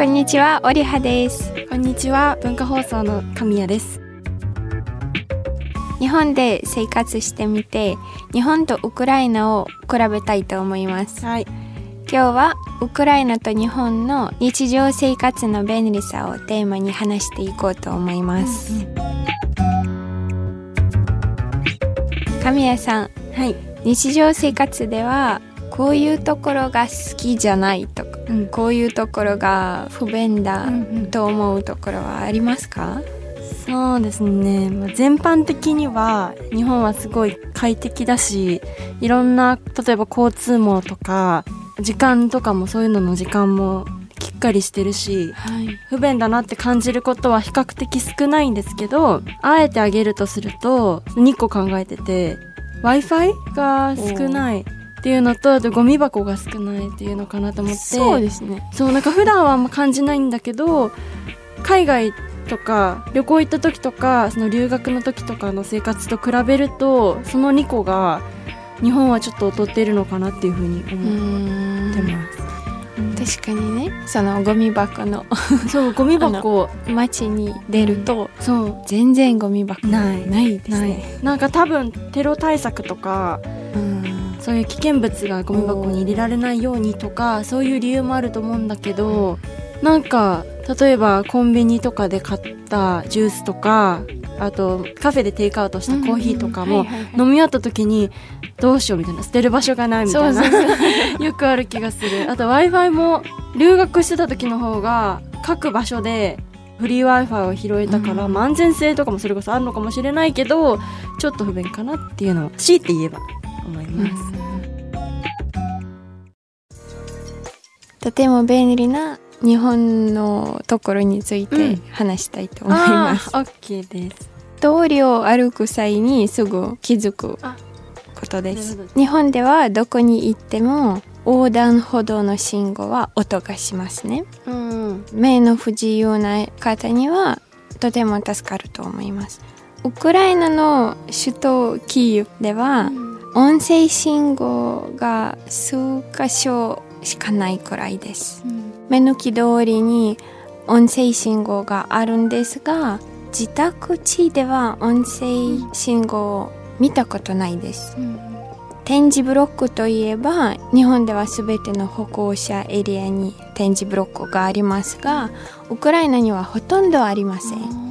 こんにちは、オリハです。こんにちは文化放送の神谷です日本で生活してみて、日本とウクライナを比べたいと思います。はい今日はウクライナと日本の日常生活の便利さをテーマに話していこうと思います。神谷さん、はい、日常生活ではこういうところが好きじゃないとか、うん。こういうところが不便だと思うところはありますか、そうですね、まあ、全般的には日本はすごい快適だしいろんな例えば交通網とか時間とかもそういうのの時間もきっかりしてるしはい。不便だなって感じることは比較的少ないんですけどあえてあげるとすると2個考えてて w i f i が少ないっていうのとあとゴミ箱が少ないっていうのかなと思って。そうですね。そうなんか普段はあんま感じないんだけど海外とか旅行行った時とかその留学の時とかの生活と比べるとその2個が日本はちょっと劣っているのかなっていうふうにう思ってんます。確かにね。そのゴミ箱のそうゴミ箱。街に出るとそう。全然ゴミ箱ないない。ですね。なんか多分テロ対策とかうんそういう危険物がゴミ箱に入れられないようにとかそういう理由もあると思うんだけどなんか例えばコンビニとかで買ったジュースとかあとカフェでテイクアウトしたコーヒーとかも飲み終わった時にどうしようみたいな捨てる場所がないみたいな よくある気がする。あと w i f i も留学してた時の方が各場所でフリー w i f i を拾えたから、うん。まあ安全性とかもそれこそあるのかもしれないけどちょっと不便かなっていうのを強いて言えば思います、とても便利な日本のところについて話したいと思います。あー OK です。通りを歩く際にすぐ気づくあことです。日本ではどこに行っても横断歩道の信号は音がしますね。うん。目の不自由な方にはとても助かると思います。ウクライナの首都キーウでは音声信号が数箇所しかないくらいです。目抜き通りに音声信号があるんですが自宅地では音声信号を見たことないです。点字ブロックといえば日本では全ての歩行者エリアに点字ブロックがありますがウクライナにはほとんどありません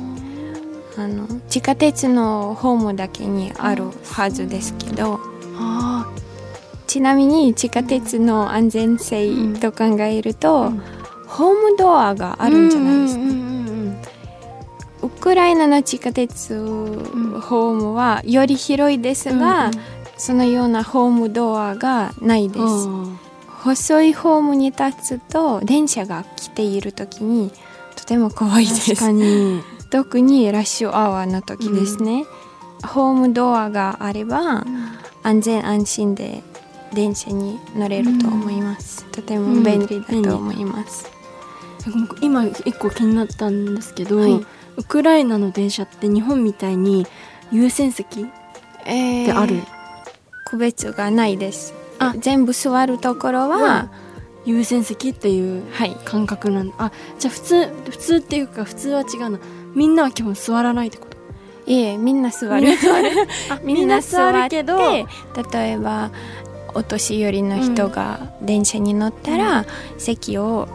あの地下鉄のホームだけにあるはずですけどあちなみに地下鉄の安全性と考えると、うん。ホームドアがあるんじゃないですか、うんうんうんウクライナの地下鉄ホームはより広いですが、うん。そのようなホームドアがないです、うん。細いホームに立つと電車が来ている時にとても怖いです。確かに特にラッシュアワーの時ですね、ホームドアがあれば安全安心で電車に乗れると思います、とても便利だと思います、今一個気になったんですけど、はい。ウクライナの電車って日本みたいに優先席えってある、区別がないです。あ。全部座るところは、優先席っていうはい。感覚なん。あじゃあ普通普通っていうか普通は違うなみんなは基本座らないってこと？いえみんな座る。みんな座る？けど例えばお年寄りの人が電車に乗ったら、席を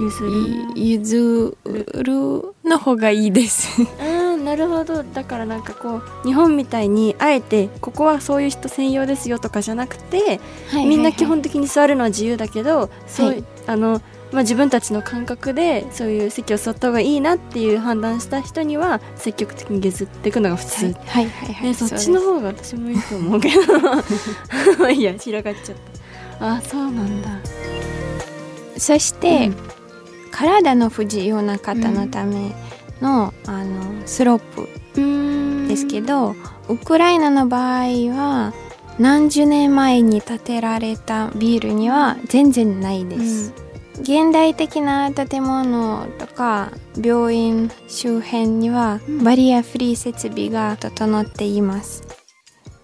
譲る。い譲るの方がいいです。うんなるほど。だからなんかこう日本みたいにあえてここはそういう人専用ですよとかじゃなくて、みんな基本的に座るのは自由だけどそう、はい。あのまあ、自分たちの感覚でそういう席を座った方がいいなっていう判断した人には積極的に削っていくのが普通、はいはいはいはい、ね、そっちの方が私もいいと思うけど。い いや広がっちゃった。あそうなんだ。そして、うん。体の不自由な方のための,、あのスロープうん。ですけど、ウクライナの場合は何十年前に建てられたビルには全然ないです、現代的な建物とか病院周辺にはバリアフリー設備が整っています。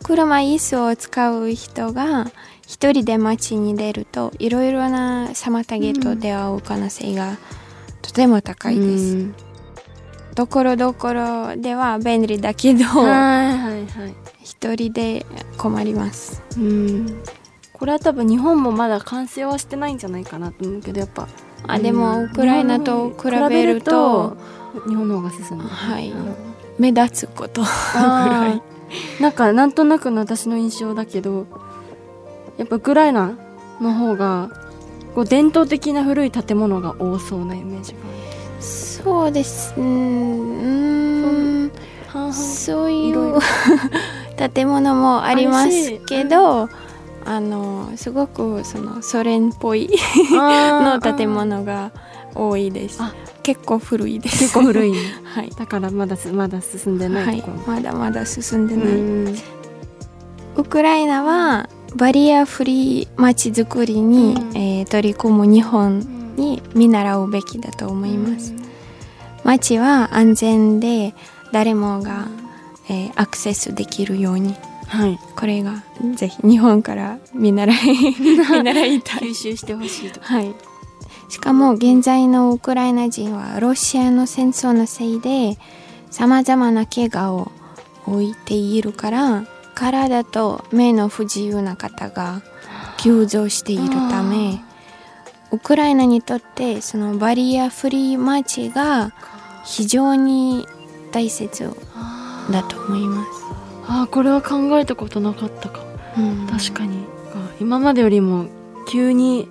車椅子を使う人が一人で街に出るといろいろな妨げと出会う可能性がとても高いです。うん。ところどころでは便利だけど、一人で困ります。うんこれは多分日本もまだ完成はしてないんじゃないかなと思うけどやっぱあでも、うん。ウクライナと比べると、日本の方が進んでるはい目立つこと。ぐらい。なんかなんとなくの私の印象だけどやっぱウクライナの方がこう伝統的な古い建物が多そうなイメージがそうです。うーんそういうろ 建物もありますけど、あのすごくそのソ連っぽいのの建物が多いです。あ。結構古いです。結構古いね。はい、だからまだすまだ進んでなはいいところ、まだまだ進んでない、うん。ウクライナはバリアフリー街づくりに、うん。えー取り組む日本に見習うべきだと思います、街は安全で誰もが、えーアクセスできるようにはい。これがぜひ日本から見習い 見習いたい。吸収してほしいと。はい。しかも現在のウクライナ人はロシアの戦争のせいでさまざまな怪我を負っているから体と目の不自由な方が急増しているためウクライナにとってそのバリアフリー街が非常に大切だと思います。あーこれは考えたことなかったか。うん。確かに。今までよりも急に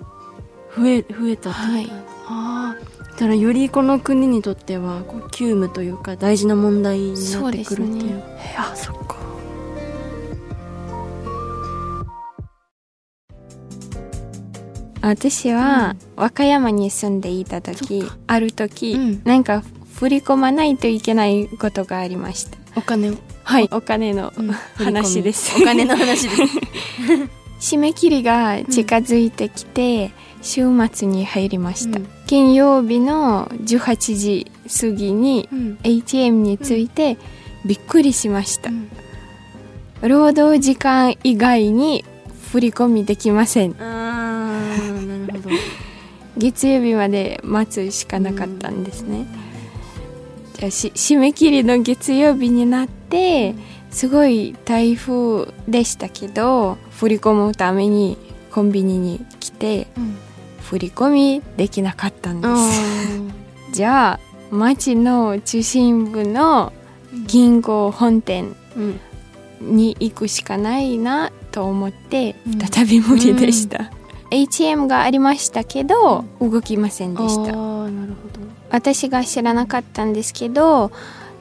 増え増えたとはい。ああだからよりこの国にとってはこう急務というか大事な問題になってくるっていう。ね。えあそっか。私は和歌山に住んでいた時ある時、うん。なんか振り込まないといけないことがありました。お金を、はい。お金のうん。話です。お金の話です。締め切りが近づいてきて、週末に入りました、うん。金曜日の18時過ぎにうん。ATM についてびっくりしました、うん。労働時間以外に振り込みできません。なるほど。月曜日まで待つしかなかったんですね、じゃあし締め切りの月曜日になってすごい台風でしたけど振り込むためにコンビニに来てうん。振り込みできなかったんであす じゃあ町の中心部の銀行本店に行くしかないなと思ってうん。再び無理でした、ATM がありましたけど動きませんでした。あーなるほど。私が知らなかったんですけど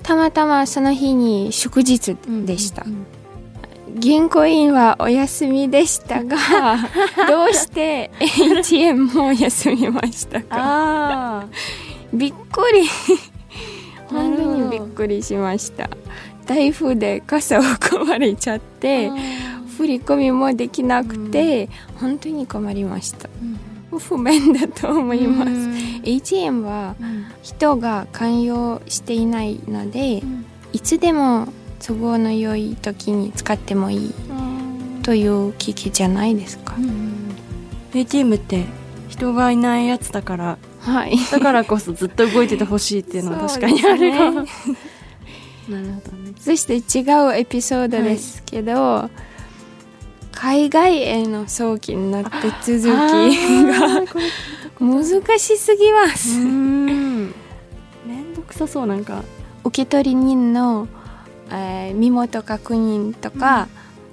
たまたまその日に祝日でした、うん銀行員はお休みでしたが どうして ATM も休みましたか？あびっくり。本当にびっくりしました。台風で傘を壊れちゃって振り込みもできなくて、本当に困りました。不便だと思います、ATM は人が関与していないのでいつでも都合の良い時に使ってもいいという機器じゃないですか、ATM って人がいないやつだから。はい。だからこそずっと動いててほしいっていうのは確かにあるかも、なるほどね。そして違うエピソードですけど、海外への送金の手続きが 難しすぎます、うーんめんどくさそうなんか受取人の、えー身元確認とか、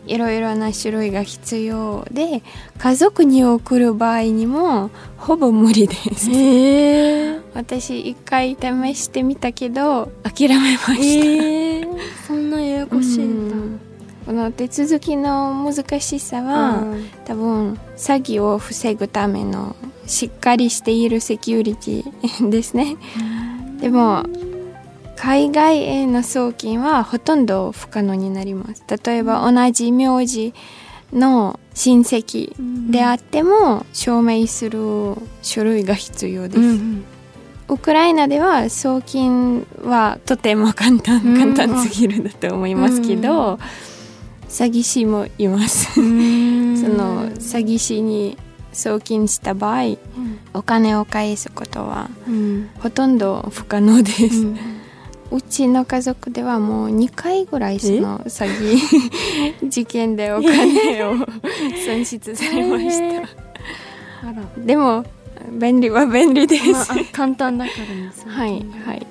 いろいろな種類が必要で家族に送る場合にもほぼ無理です。へえ私一回試してみたけど諦めました、えー、そんなややこしいんだ。うん。この手続きの難しさは、多分詐欺を防ぐためのしっかりしているセキュリティですねでも海外への送金はほとんど不可能になります。例えば同じ名字の親戚であっても証明する書類が必要です、うんうん。ウクライナでは送金はとても簡単うん簡単すぎるだと思いますけど、詐欺師もいます。その詐欺師に送金した場合お金を返すことはうん。ほとんど不可能です、ううんちの家族ではもう2回ぐらいその詐欺 事件でお金を損失されました。あら。でも便利は便利です、まああ簡単だからねは。いはい。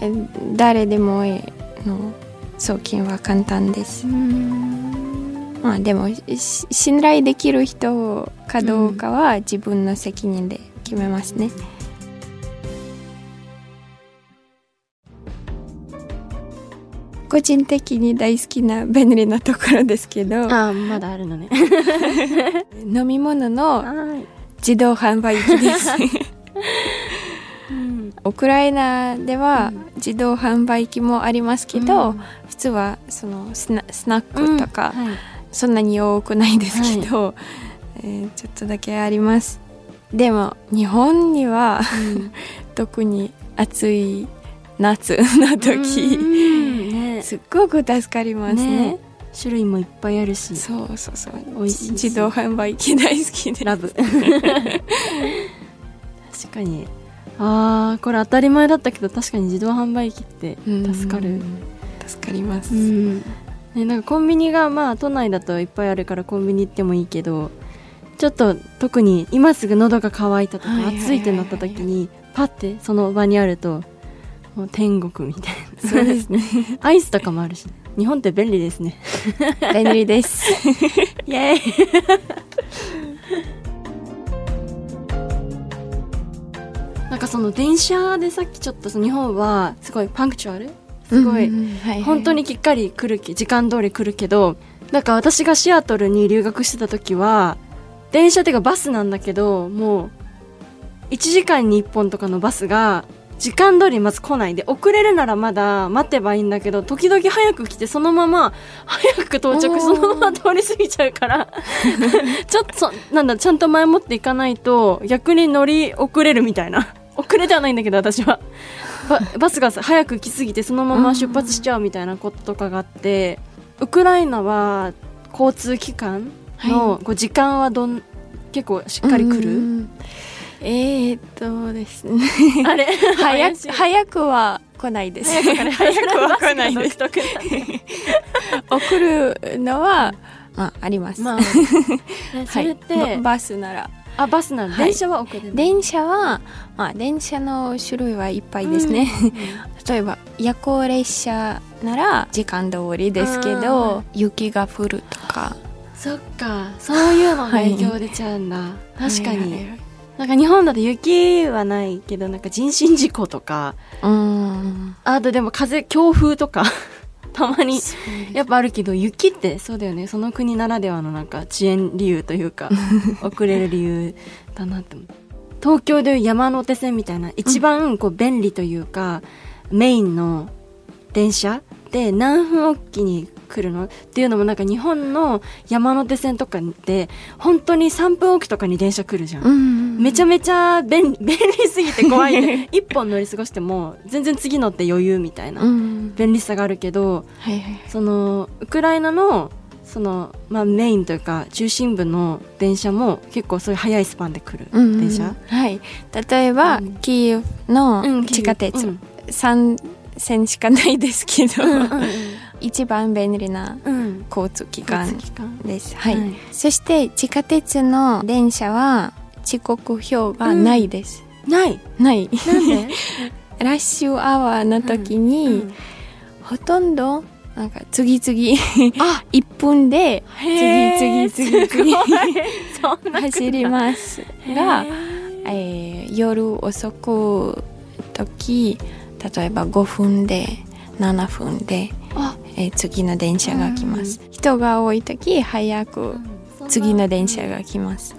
え誰でもえの送金は簡単です。うーんまあでもし信頼できる人かどうかは自分の責任で決めますね、個人的に大好きな便利なところですけど。あまだあるのね。飲み物のはい。自動販売機です。うん。ウクライナではうん。自動販売機もありますけど、うん。普通はそのスナスナックとか、はいそんなに多くないですけど、えーちょっとだけあります。でも日本にはうん。特に暑い夏の時、うん。ね。すっごく助かりますね。ね。種類もいっぱいあるし。そうそうそう。美味しいし。自動販売機大好きでラブ。確かに。あーこれ当たり前だったけど確かに自動販売機って助かる。助かります、うんね、なんかコンビニがまあ都内だといっぱいあるからコンビニ行ってもいいけどちょっと特に今すぐ喉が渇いたとか暑いってなった時にパッてその場にあるともう天国みたいな。そうですね。アイスとかもあるし日本って便利ですね。便利です。イエーイ。なんかその電車でさっきちょっと日本はすごいパンクチュアルすごい、本当にきっかり来るけ時間通り来るけどなんか私がシアトルに留学してた時は電車っていうかバスなんだけどもう1時間に1本とかのバスが時間通りまず来ないで遅れるならまだ待てばいいんだけど時々早く来てそのまま早く到着そのまま通り過ぎちゃうから ちょっとそなんだちゃんと前もっていかないと逆に乗り遅れるみたいな。遅れてはないんだけど私はバ バスがさ早く来すぎてそのまま出発しちゃうみたいなこととかがあってウクライナは交通機関のこう時間はどん結構しっかり来る、うん。えー、っとですね。あれ？早く早くは来ないです。早く早くは来ないです。送るのは、まあ、あります、まあ、ねそれって、はい、ババスならあバスなの、はい。電車は遅れる電車は、まあ、電車の種類はいっぱいですね、例えば夜行列車なら時間通りですけど雪が降るとか。そっか。そういうのが影響出ちゃうんだ、確かに、はいはいはい。なんか日本だと雪はないけどなんか人身事故とか。うーん。あとでも風強風とかたまに。やっぱあるけど雪ってそうだよね。その国ならではのなんか遅延理由というか 遅れる理由だなって思う。東京でいう山手線みたいな一番こう便利というか、メインの電車で何分おきに来るのっていうのもなんか日本の山手線とかって本当に3分おきとかに電車来るじゃん、うんめちゃめちゃ便利 便利すぎて怖いね一本乗り過ごしても全然次乗って余裕みたいなうん。便利さがあるけどはいはい。はいそのウクライナのその、まあ、メインというか中心部の電車も結構そういう速いスパンで来るうん電車、はい。例えば、うん。キーウのうん地下鉄、うん。3線しかないですけど、うんうん一番便利なうん。交通機交関通機関。です、はい。はい。そして地下鉄の電車は遅刻表がないです、ない。ない。なんで？ラッシュアワーの時に、うん。ほとんどなんか次々あ！1分で次々次々走ります。がへ、えー夜遅く時例えば5分で7分で、あ！えー次の電車が来ます、人が多い時早く次の電車が来ます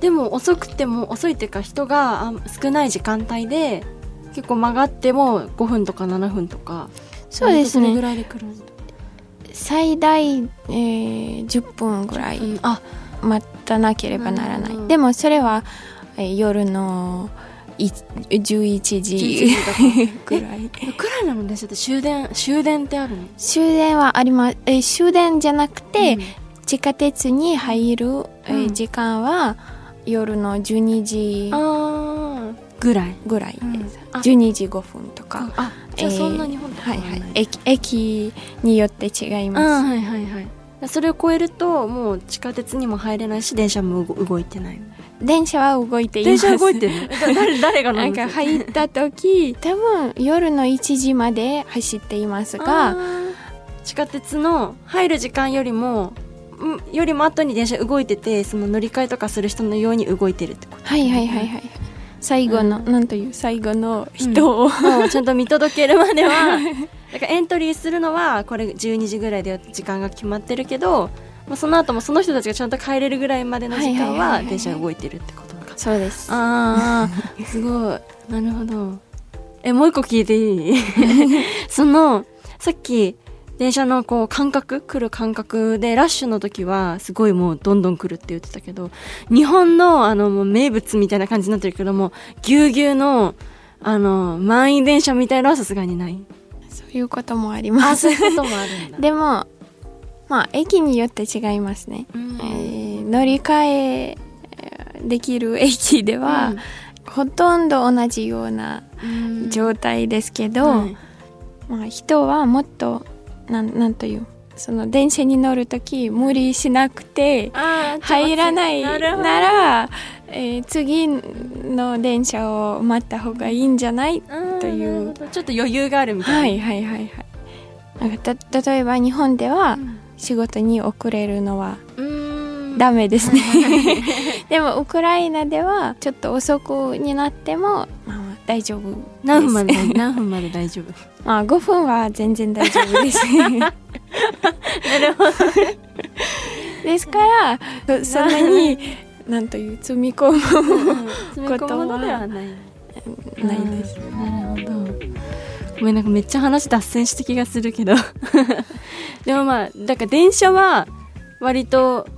でも遅くても遅いっていうか人があ少ない時間帯で結構曲がっても5分とか7分とかそうです割とそれぐねらいで来る最大、えー10分ぐらいうん。あ待たなければならない、うんでもそれは、えー夜のい11時11時とか。ぐらい。ウクライナの電車って終電終電ってあるの？終電はあります、えー終電じゃなくて、うん。地下鉄に入る、えーうん。時間は夜の12時あぐらい。ぐらいです、うんあ12時5分とか、あじゃあえーそんな日本とはいはい。駅駅によって違いあます、はいはいはい。それを超えるともう地下鉄にも入れないし電車も動動いてない。電車は動いていま電す車動いてる？誰誰が乗なんか入った時多分夜の1時まで走っていますあがー。地下鉄の入る時間よりもんよりも後に電車動いててその乗り換えとかする人のように動いてるってこと。はいはいはいはい。最後の、うん。なんという最後の人を、もうちゃんと見届けるまでは だからエントリーするのはこれ12時ぐらいで時間が決まってるけどまあその後もその人たちがちゃんと帰れるぐらいまでの時間は電車が動いてるってことかそうです。ああ すごい。なるほど。えもう一個聞いていい？そのさっき電車のこう間隔来る間隔でラッシュの時はすごいもうどんどん来るって言ってたけど日本のあの名物みたいな感じになってるけどもぎゅうぎゅうのあの満員電車みたいなのはさすがにない。そういうこともあります。そういうこともあるんだ。でもまあ駅によって違いますね、うん。えー乗り換えできる駅では、ほとんど同じようなうん。状態ですけど、はい。まあ、人はもっとなんなんというその電車に乗るとき無理しなくて入らないなら、えー次の電車を待った方がいいんじゃないというちょっと余裕があるみたいなはいはいはいはいなんかた例えば日本ではうん仕事に遅れるのはダメですねでもウクライナではちょっと遅くになっても、まあ、まあ大丈夫何分まで何分まで大丈夫？ま あ5分は全然大丈夫です。なるほど。ですからそそんなに なんという積み込む詰め込むものではない。ないです。なるほど。ごめんなんかめっちゃ話脱線した気がするけど。でもまあだから電車は割と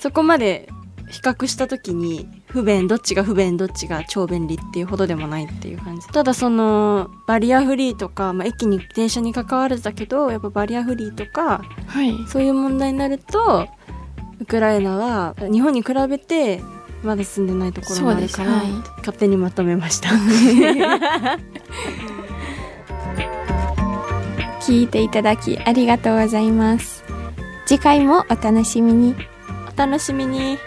そこまで比較した時に不便どっちが不便どっちが超便利っていうほどでもないっていう感じ。ただそのバリアフリーとか、まあ、駅に電車に関わらずだけどやっぱバリアフリーとかはい。そういう問題になるとウクライナは日本に比べてまだ進んでないところもあるから、はい。勝手にまとめました。聞いていただきありがとうございます。次回もお楽しみに。お楽しみに